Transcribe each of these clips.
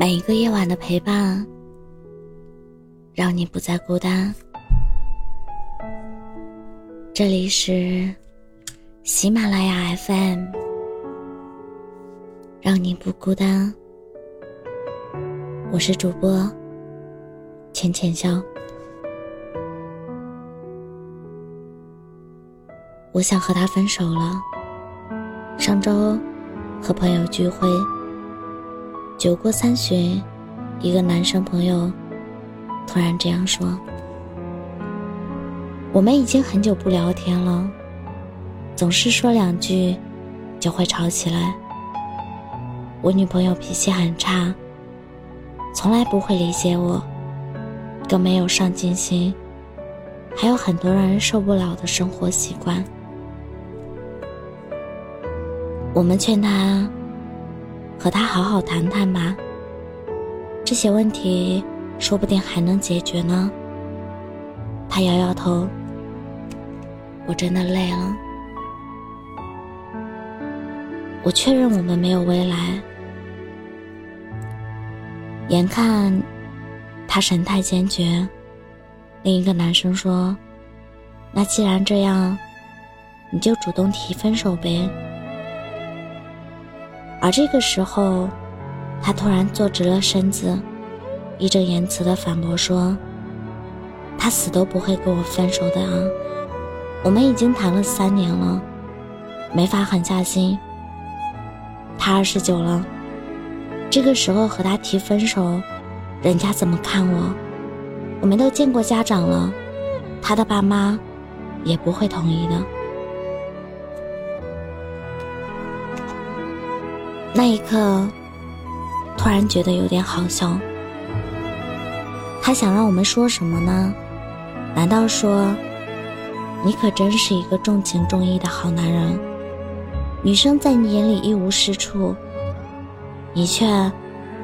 每一个夜晚的陪伴，让你不再孤单。这里是喜马拉雅 FM，让你不孤单。我是主播浅浅笑。我想和他分手了。上周和朋友聚会。酒过三巡，一个男生朋友突然这样说：“我们已经很久不聊天了，总是说两句就会吵起来。我女朋友脾气很差，从来不会理解我，更没有上进心，还有很多让人受不了的生活习惯。我们劝他。”和他好好谈谈吧，这些问题说不定还能解决呢。他摇摇头，我真的累了。我确认我们没有未来。眼看他神态坚决，另一个男生说：“那既然这样，你就主动提分手呗。”而这个时候，他突然坐直了身子，义正言辞的反驳说：“他死都不会跟我分手的啊！我们已经谈了三年了，没法狠下心。他二十九了，这个时候和他提分手，人家怎么看我？我们都见过家长了，他的爸妈也不会同意的。”那一刻，突然觉得有点好笑。他想让我们说什么呢？难道说，你可真是一个重情重义的好男人？女生在你眼里一无是处，你却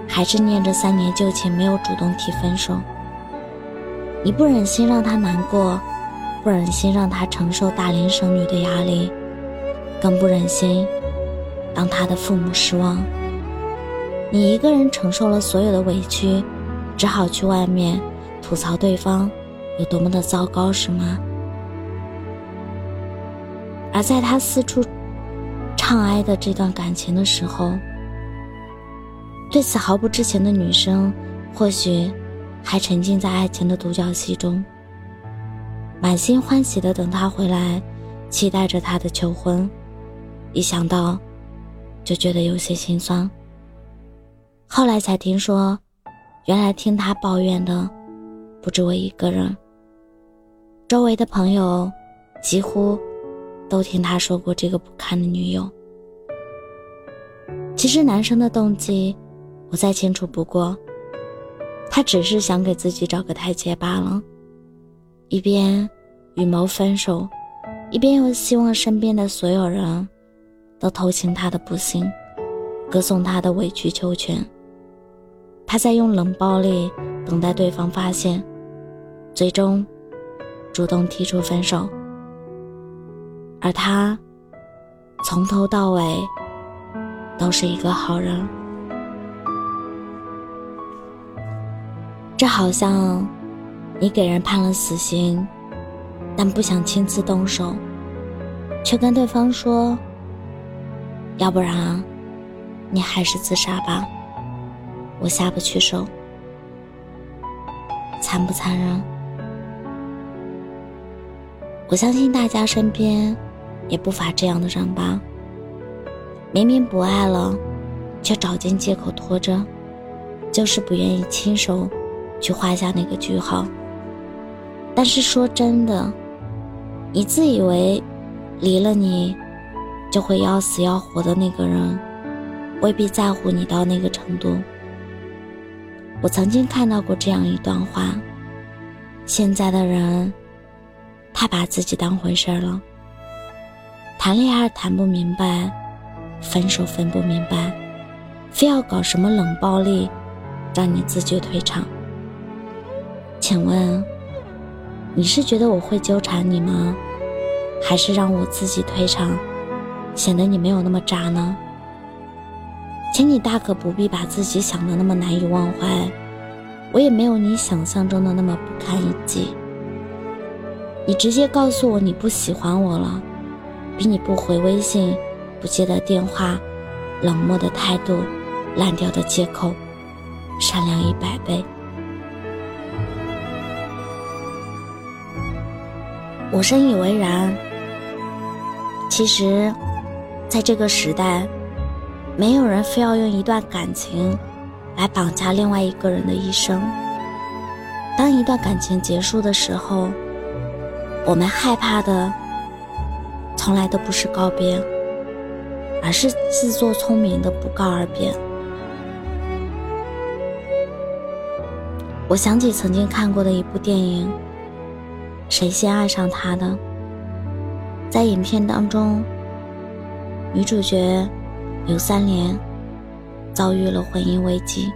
还是念着三年旧情，没有主动提分手。你不忍心让她难过，不忍心让她承受大龄生女的压力，更不忍心。让他的父母失望，你一个人承受了所有的委屈，只好去外面吐槽对方有多么的糟糕，是吗？而在他四处唱哀的这段感情的时候，对此毫不知情的女生，或许还沉浸在爱情的独角戏中，满心欢喜的等他回来，期待着他的求婚，一想到。就觉得有些心酸。后来才听说，原来听他抱怨的不止我一个人。周围的朋友几乎都听他说过这个不堪的女友。其实男生的动机我再清楚不过，他只是想给自己找个台阶罢了。一边预谋分手，一边又希望身边的所有人。都同情他的不幸，歌颂他的委曲求全。他在用冷暴力等待对方发现，最终主动提出分手。而他从头到尾都是一个好人。这好像你给人判了死刑，但不想亲自动手，却跟对方说。要不然，你还是自杀吧。我下不去手，残不残忍？我相信大家身边也不乏这样的人吧。明明不爱了，却找尽借口拖着，就是不愿意亲手去画下那个句号。但是说真的，你自以为离了你。就会要死要活的那个人，未必在乎你到那个程度。我曾经看到过这样一段话：现在的人太把自己当回事儿了，谈恋爱谈不明白，分手分不明白，非要搞什么冷暴力，让你自觉退场。请问，你是觉得我会纠缠你吗？还是让我自己退场？显得你没有那么渣呢。请你大可不必把自己想的那么难以忘怀，我也没有你想象中的那么不堪一击。你直接告诉我你不喜欢我了，比你不回微信、不接的电话、冷漠的态度、烂掉的借口，善良一百倍。我深以为然。其实，在这个时代。没有人非要用一段感情来绑架另外一个人的一生。当一段感情结束的时候，我们害怕的从来都不是告别，而是自作聪明的不告而别。我想起曾经看过的一部电影《谁先爱上他的》。在影片当中，女主角。刘三连遭遇了婚姻危机，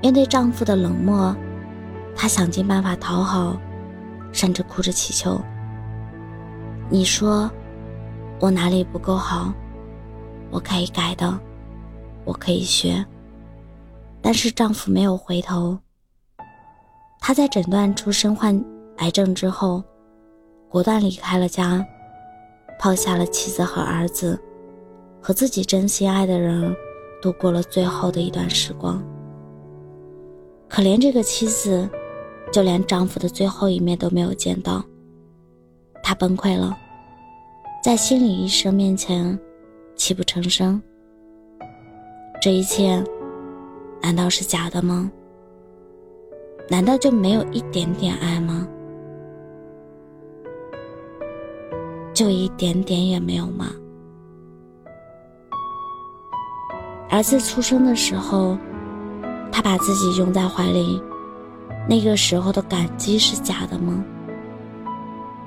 面对丈夫的冷漠，她想尽办法讨好，甚至哭着祈求：“你说我哪里不够好？我可以改的，我可以学。”但是丈夫没有回头。她在诊断出身患癌症之后，果断离开了家，抛下了妻子和儿子。和自己真心爱的人度过了最后的一段时光。可怜这个妻子，就连丈夫的最后一面都没有见到。她崩溃了，在心理医生面前泣不成声。这一切，难道是假的吗？难道就没有一点点爱吗？就一点点也没有吗？儿子出生的时候，他把自己拥在怀里，那个时候的感激是假的吗？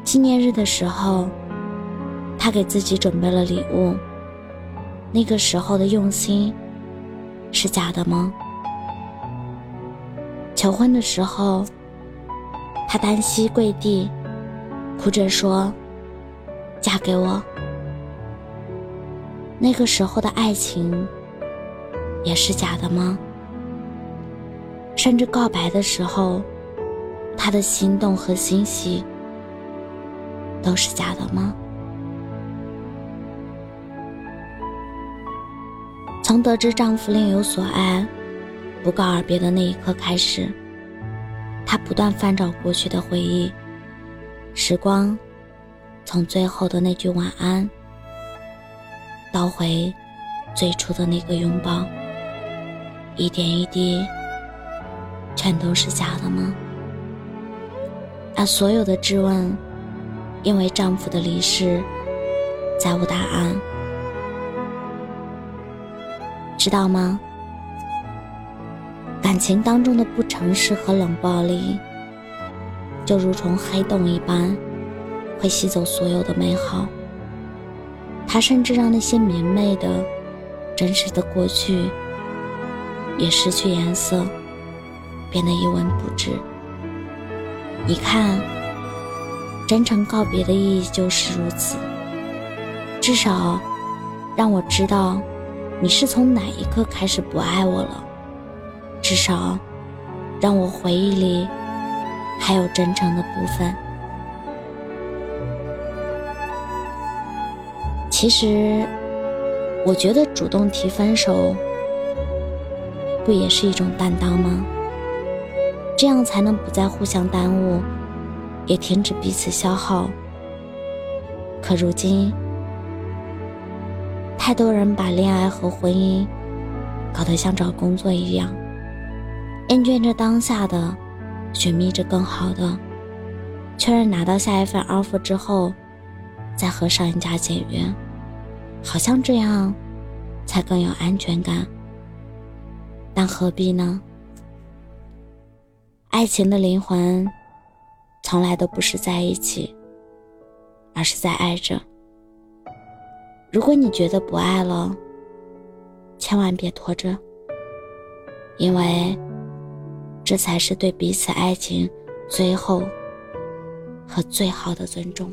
纪念日的时候，他给自己准备了礼物，那个时候的用心是假的吗？求婚的时候，他单膝跪地，哭着说：“嫁给我。”那个时候的爱情。也是假的吗？甚至告白的时候，他的心动和欣喜都是假的吗？从得知丈夫另有所爱，不告而别的那一刻开始，她不断翻找过去的回忆。时光，从最后的那句晚安，倒回最初的那个拥抱。一点一滴，全都是假的吗？而所有的质问，因为丈夫的离世，再无答案，知道吗？感情当中的不诚实和冷暴力，就如同黑洞一般，会吸走所有的美好。它甚至让那些明媚的、真实的过去。也失去颜色，变得一文不值。你看，真诚告别的意义就是如此。至少，让我知道你是从哪一刻开始不爱我了。至少，让我回忆里还有真诚的部分。其实，我觉得主动提分手。不也是一种担当吗？这样才能不再互相耽误，也停止彼此消耗。可如今，太多人把恋爱和婚姻搞得像找工作一样，厌倦着当下的，寻觅着更好的，确认拿到下一份 offer 之后，再和上一家解约，好像这样才更有安全感。但何必呢？爱情的灵魂，从来都不是在一起，而是在爱着。如果你觉得不爱了，千万别拖着，因为这才是对彼此爱情最后和最好的尊重。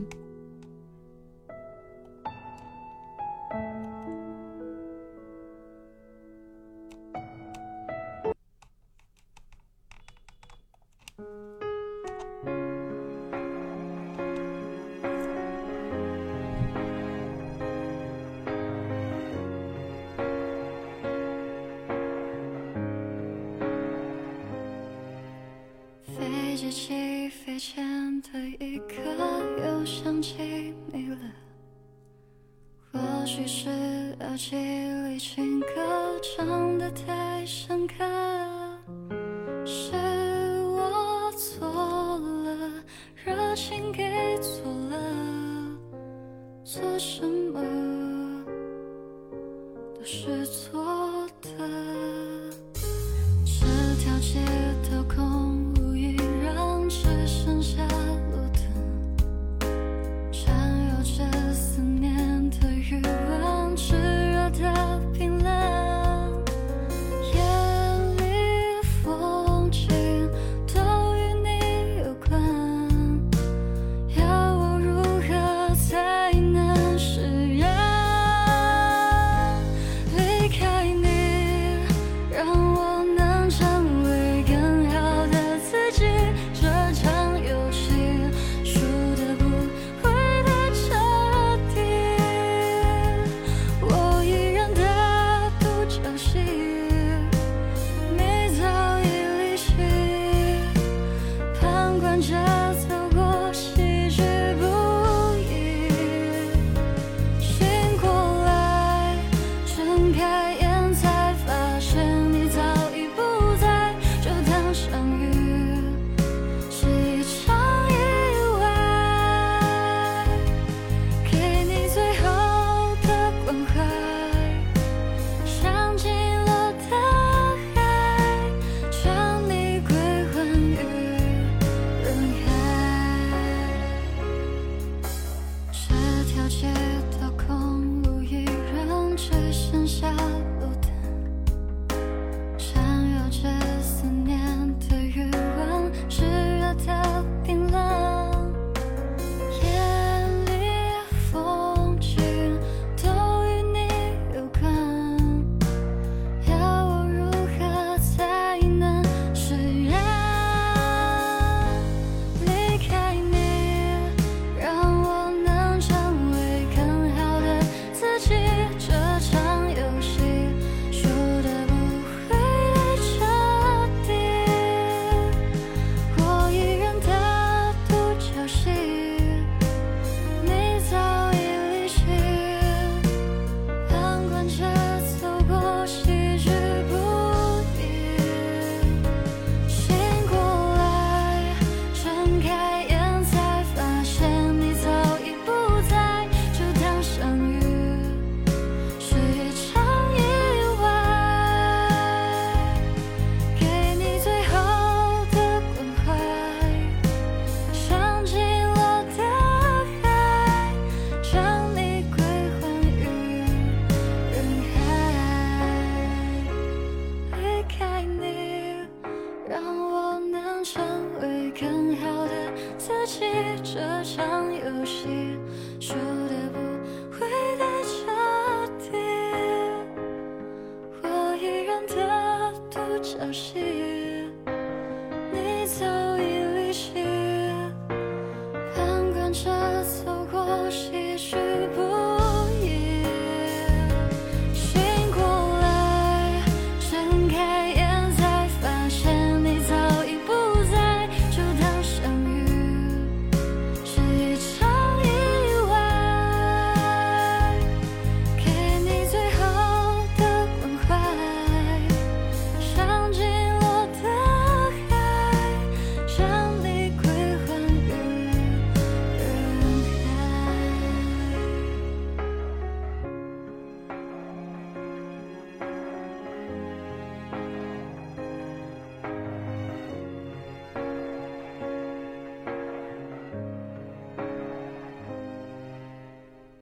是。